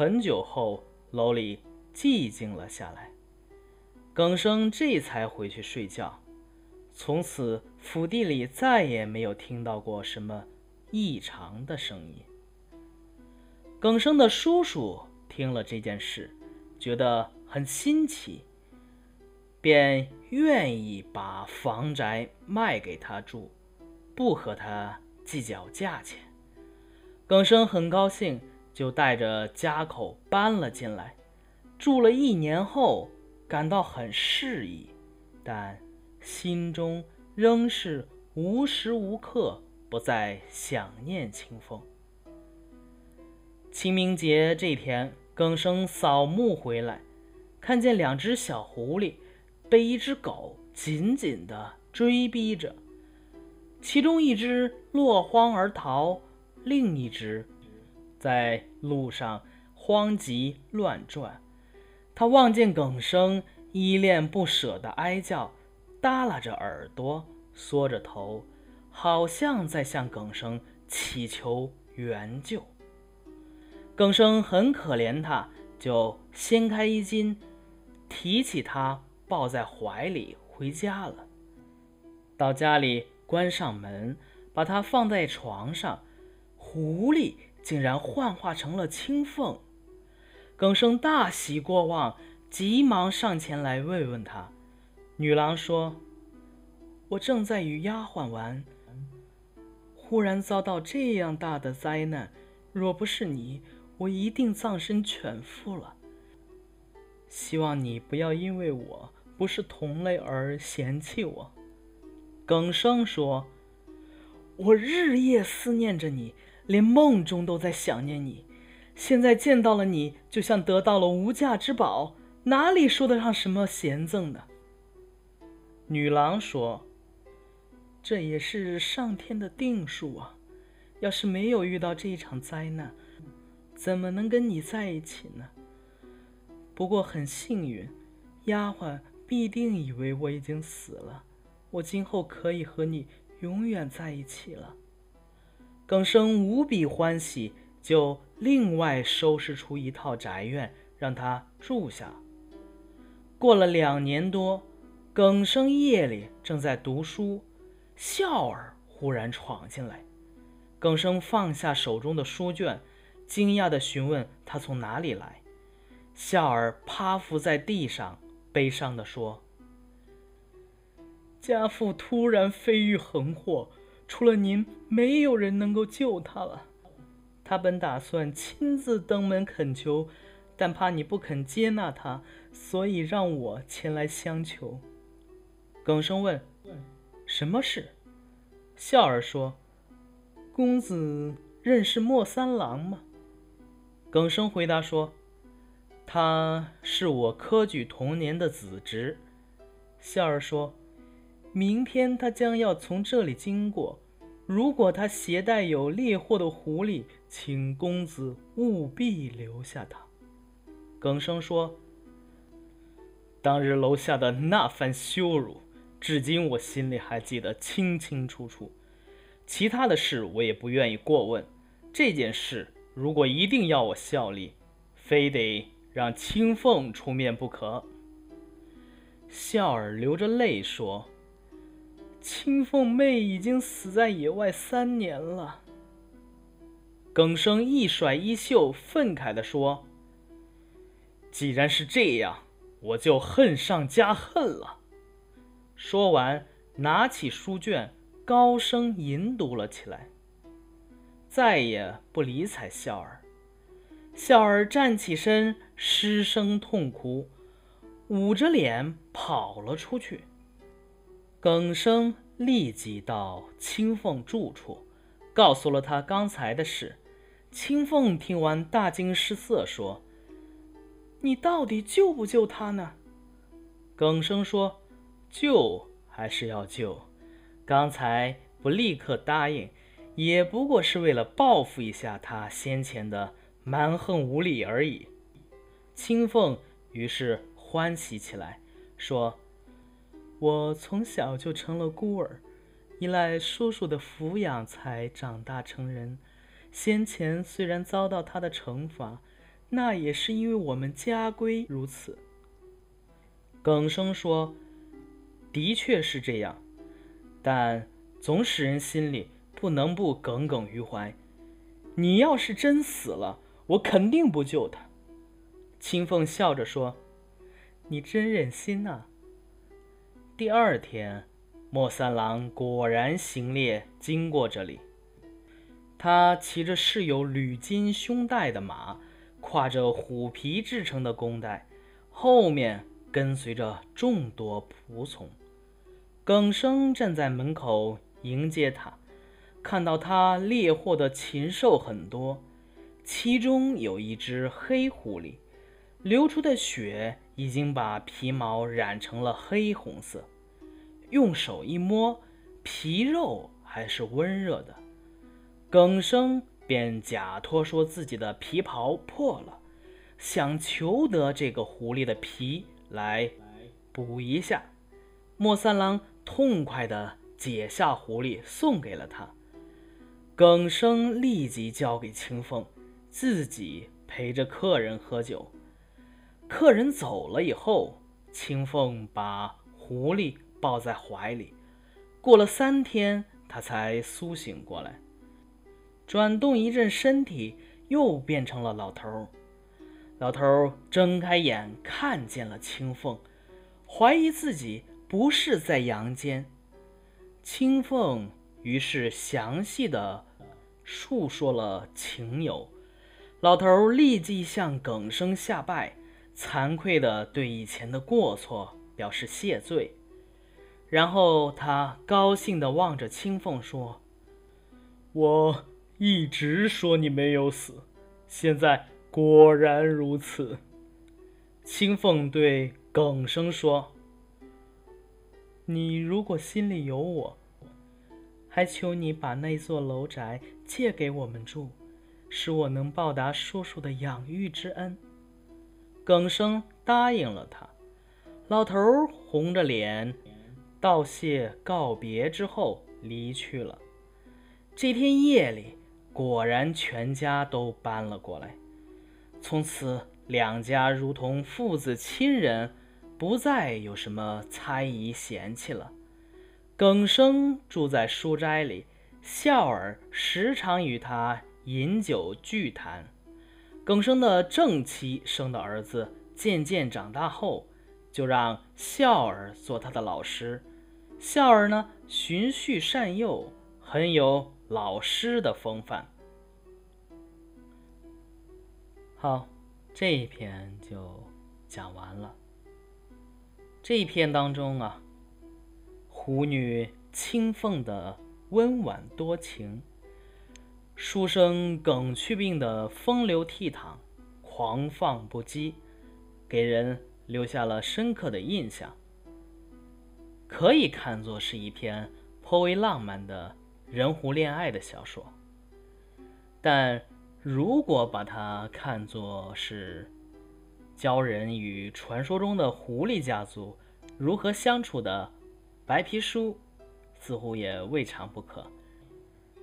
很久后，楼里寂静了下来。耿生这才回去睡觉。从此，府邸里再也没有听到过什么异常的声音。耿生的叔叔听了这件事，觉得很新奇，便愿意把房宅卖给他住，不和他计较价钱。耿生很高兴，就带着家口搬了进来。住了一年后，感到很适宜，但心中仍是无时无刻不在想念清风。清明节这天，耿生扫墓回来，看见两只小狐狸被一只狗紧紧地追逼着，其中一只落荒而逃，另一只在路上慌急乱转。他望见耿生依恋不舍的哀叫，耷拉着耳朵，缩着头，好像在向耿生祈求援救。耿生很可怜他，就掀开衣襟，提起他抱在怀里回家了。到家里关上门，把他放在床上，狐狸竟然幻化成了青凤。耿生大喜过望，急忙上前来慰问他。女郎说：“我正在与丫鬟玩，忽然遭到这样大的灾难，若不是你。”我一定葬身犬腹了。希望你不要因为我不是同类而嫌弃我。耿生说：“我日夜思念着你，连梦中都在想念你。现在见到了你，就像得到了无价之宝，哪里说得上什么贤赠呢？”女郎说：“这也是上天的定数啊！要是没有遇到这一场灾难，”怎么能跟你在一起呢？不过很幸运，丫鬟必定以为我已经死了，我今后可以和你永远在一起了。耿生无比欢喜，就另外收拾出一套宅院让他住下。过了两年多，耿生夜里正在读书，笑儿忽然闯进来，耿生放下手中的书卷。惊讶地询问他从哪里来，笑儿趴伏在地上，悲伤地说：“家父突然飞遇横祸，除了您，没有人能够救他了。他本打算亲自登门恳求，但怕你不肯接纳他，所以让我前来相求。”耿生问：“什么事？”笑儿说：“公子认识莫三郎吗？”耿生回答说：“他是我科举同年的子侄。”笑儿说：“明天他将要从这里经过，如果他携带有猎获的狐狸，请公子务必留下他。”耿生说：“当日楼下的那番羞辱，至今我心里还记得清清楚楚。其他的事我也不愿意过问。这件事。”如果一定要我效力，非得让青凤出面不可。笑儿流着泪说：“青凤妹已经死在野外三年了。”耿生一甩衣袖，愤慨地说：“既然是这样，我就恨上加恨了。”说完，拿起书卷，高声吟读了起来。再也不理睬笑儿，笑儿站起身，失声痛哭，捂着脸跑了出去。耿生立即到青凤住处，告诉了他刚才的事。青凤听完大惊失色，说：“你到底救不救他呢？”耿生说：“救还是要救，刚才不立刻答应。”也不过是为了报复一下他先前的蛮横无理而已。青凤于是欢喜起来，说：“我从小就成了孤儿，依赖叔叔的抚养才长大成人。先前虽然遭到他的惩罚，那也是因为我们家规如此。耿生说：“的确是这样，但总使人心里不能不耿耿于怀。你要是真死了，我肯定不救他。”青凤笑着说：“你真忍心呐。”第二天，莫三郎果然行猎经过这里。他骑着饰有铝金胸带的马，挎着虎皮制成的弓带，后面跟随着众多仆从。耿生站在门口迎接他，看到他猎获的禽兽很多，其中有一只黑狐狸，流出的血已经把皮毛染成了黑红色，用手一摸，皮肉还是温热的。耿生便假托说自己的皮袍破了，想求得这个狐狸的皮来补一下。莫三郎痛快地解下狐狸，送给了他。耿生立即交给清风，自己陪着客人喝酒。客人走了以后，青凤把狐狸抱在怀里。过了三天，他才苏醒过来。转动一阵身体，又变成了老头。老头睁开眼，看见了青凤，怀疑自己不是在阳间。青凤于是详细的述说了情由。老头立即向耿生下拜，惭愧的对以前的过错表示谢罪。然后他高兴的望着青凤说：“我。”一直说你没有死，现在果然如此。青凤对耿生说：“你如果心里有我，还求你把那座楼宅借给我们住，使我能报答叔叔的养育之恩。”耿生答应了他。老头红着脸道谢告别之后离去了。这天夜里。果然，全家都搬了过来。从此，两家如同父子亲人，不再有什么猜疑嫌弃了。耿生住在书斋里，笑儿时常与他饮酒聚谈。耿生的正妻生的儿子渐渐长大后，就让孝儿做他的老师。孝儿呢，循序善诱，很有。老师的风范。好，这一篇就讲完了。这一篇当中啊，狐女青凤的温婉多情，书生耿去病的风流倜傥、狂放不羁，给人留下了深刻的印象。可以看作是一篇颇为浪漫的。人狐恋爱的小说，但如果把它看作是教人与传说中的狐狸家族如何相处的白皮书，似乎也未尝不可。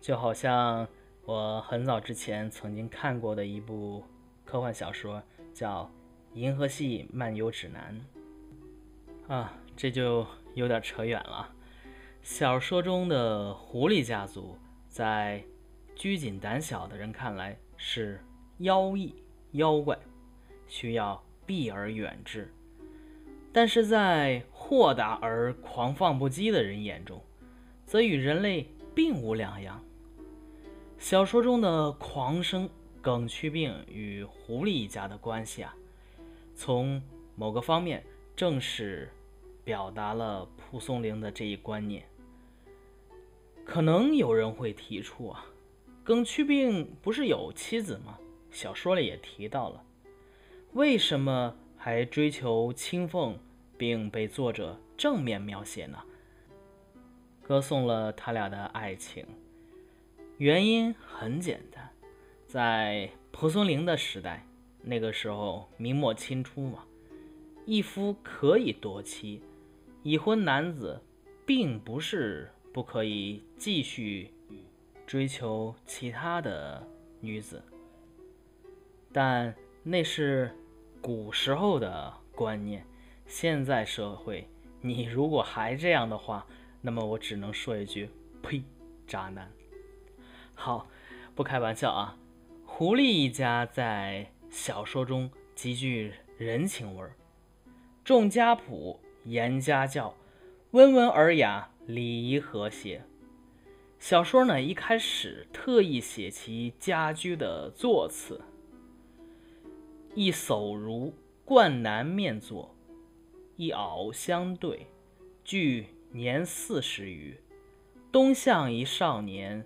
就好像我很早之前曾经看过的一部科幻小说，叫《银河系漫游指南》啊，这就有点扯远了。小说中的狐狸家族，在拘谨胆小的人看来是妖异妖怪，需要避而远之；但是在豁达而狂放不羁的人眼中，则与人类并无两样。小说中的狂生耿去病与狐狸一家的关系啊，从某个方面正是表达了蒲松龄的这一观念。可能有人会提出啊，耿去病不是有妻子吗？小说里也提到了，为什么还追求青凤，并被作者正面描写呢？歌颂了他俩的爱情。原因很简单，在蒲松龄的时代，那个时候明末清初嘛，一夫可以多妻，已婚男子并不是。不可以继续追求其他的女子，但那是古时候的观念。现在社会，你如果还这样的话，那么我只能说一句：呸，渣男！好，不开玩笑啊。狐狸一家在小说中极具人情味儿，重家谱，严家教，温文尔雅，礼仪和谐。小说呢一开始特意写其家居的座次，一叟如冠南面坐。一袄相对，距年四十余。东向一少年，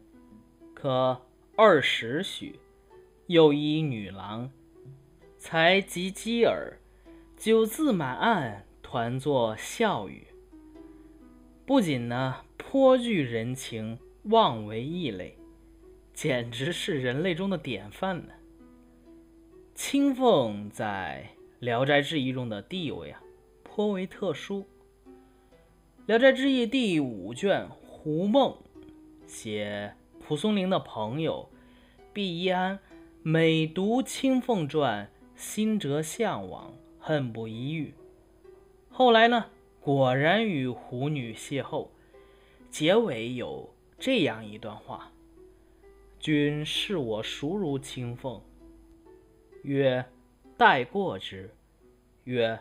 可二十许，又一女郎，才及鸡耳，酒字满案，团作笑语。不仅呢颇具人情，妄为异类，简直是人类中的典范呢。青凤在《聊斋志异》中的地位啊。颇为特殊，《聊斋志异》第五卷《胡梦》写蒲松龄的朋友毕一安，每读《青凤传》，心折向往，恨不一遇。后来呢，果然与狐女邂逅。结尾有这样一段话：“君视我孰如青凤？”曰：“待过之。”曰。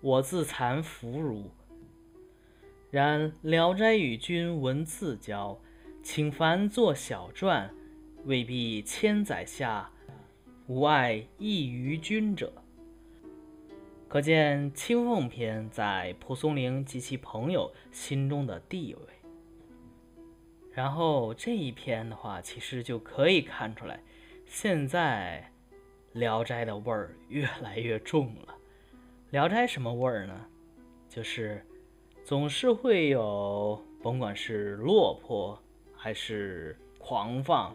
我自惭弗如。然《聊斋》与君文字交，请凡作小传，未必千载下无碍异于君者。可见《青凤篇》在蒲松龄及其朋友心中的地位。然后这一篇的话，其实就可以看出来，现在《聊斋》的味儿越来越重了。《聊斋》什么味儿呢？就是总是会有，甭管是落魄，还是狂放，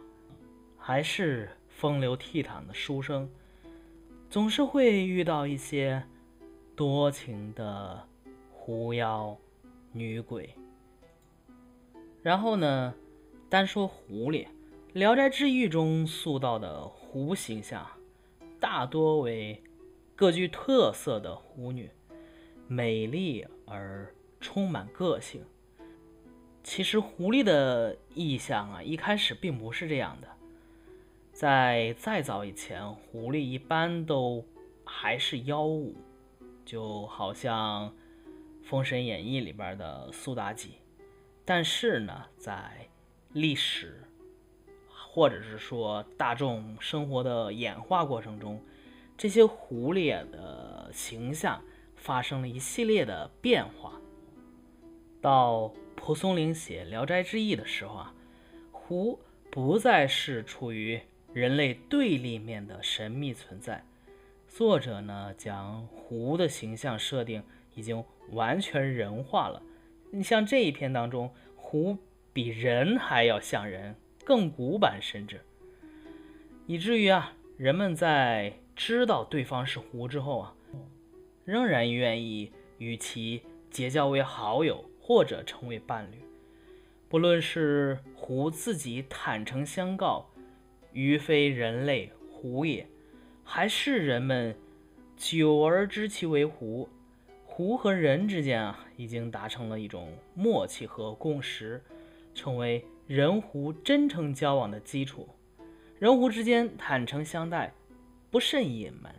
还是风流倜傥的书生，总是会遇到一些多情的狐妖女鬼。然后呢，单说狐狸，《聊斋志异》中塑造的狐形象，大多为。各具特色的狐女，美丽而充满个性。其实狐狸的意象啊，一开始并不是这样的。在再早以前，狐狸一般都还是妖物，就好像《封神演义》里边的苏妲己。但是呢，在历史或者是说大众生活的演化过程中，这些狐狸的形象发生了一系列的变化。到蒲松龄写《聊斋志异》的时候啊，狐不再是处于人类对立面的神秘存在。作者呢，将狐的形象设定已经完全人化了。你像这一篇当中，狐比人还要像人，更古板，甚至以至于啊，人们在知道对方是狐之后啊，仍然愿意与其结交为好友或者成为伴侣。不论是狐自己坦诚相告“余非人类，狐也”，还是人们久而知其为狐，狐和人之间啊已经达成了一种默契和共识，成为人狐真诚交往的基础。人狐之间坦诚相待。不甚隐瞒，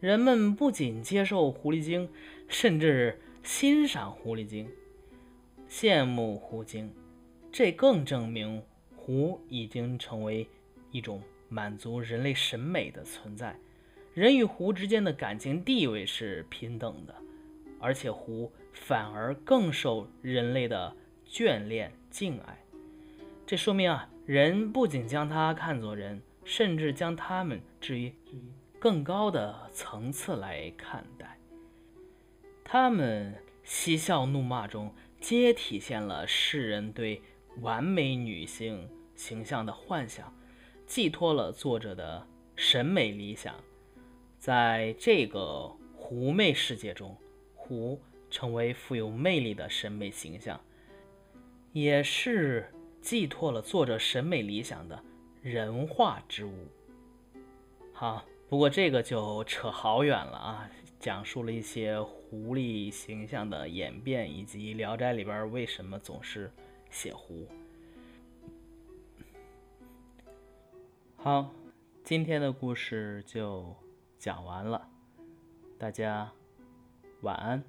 人们不仅接受狐狸精，甚至欣赏狐狸精，羡慕狐精，这更证明狐已经成为一种满足人类审美的存在。人与狐之间的感情地位是平等的，而且狐反而更受人类的眷恋敬爱。这说明啊，人不仅将它看作人。甚至将它们置于更高的层次来看待，他们嬉笑怒骂中，皆体现了世人对完美女性形象的幻想，寄托了作者的审美理想。在这个狐媚世界中，狐成为富有魅力的审美形象，也是寄托了作者审美理想的。人化之物。好，不过这个就扯好远了啊，讲述了一些狐狸形象的演变，以及《聊斋》里边为什么总是写狐。好，今天的故事就讲完了，大家晚安。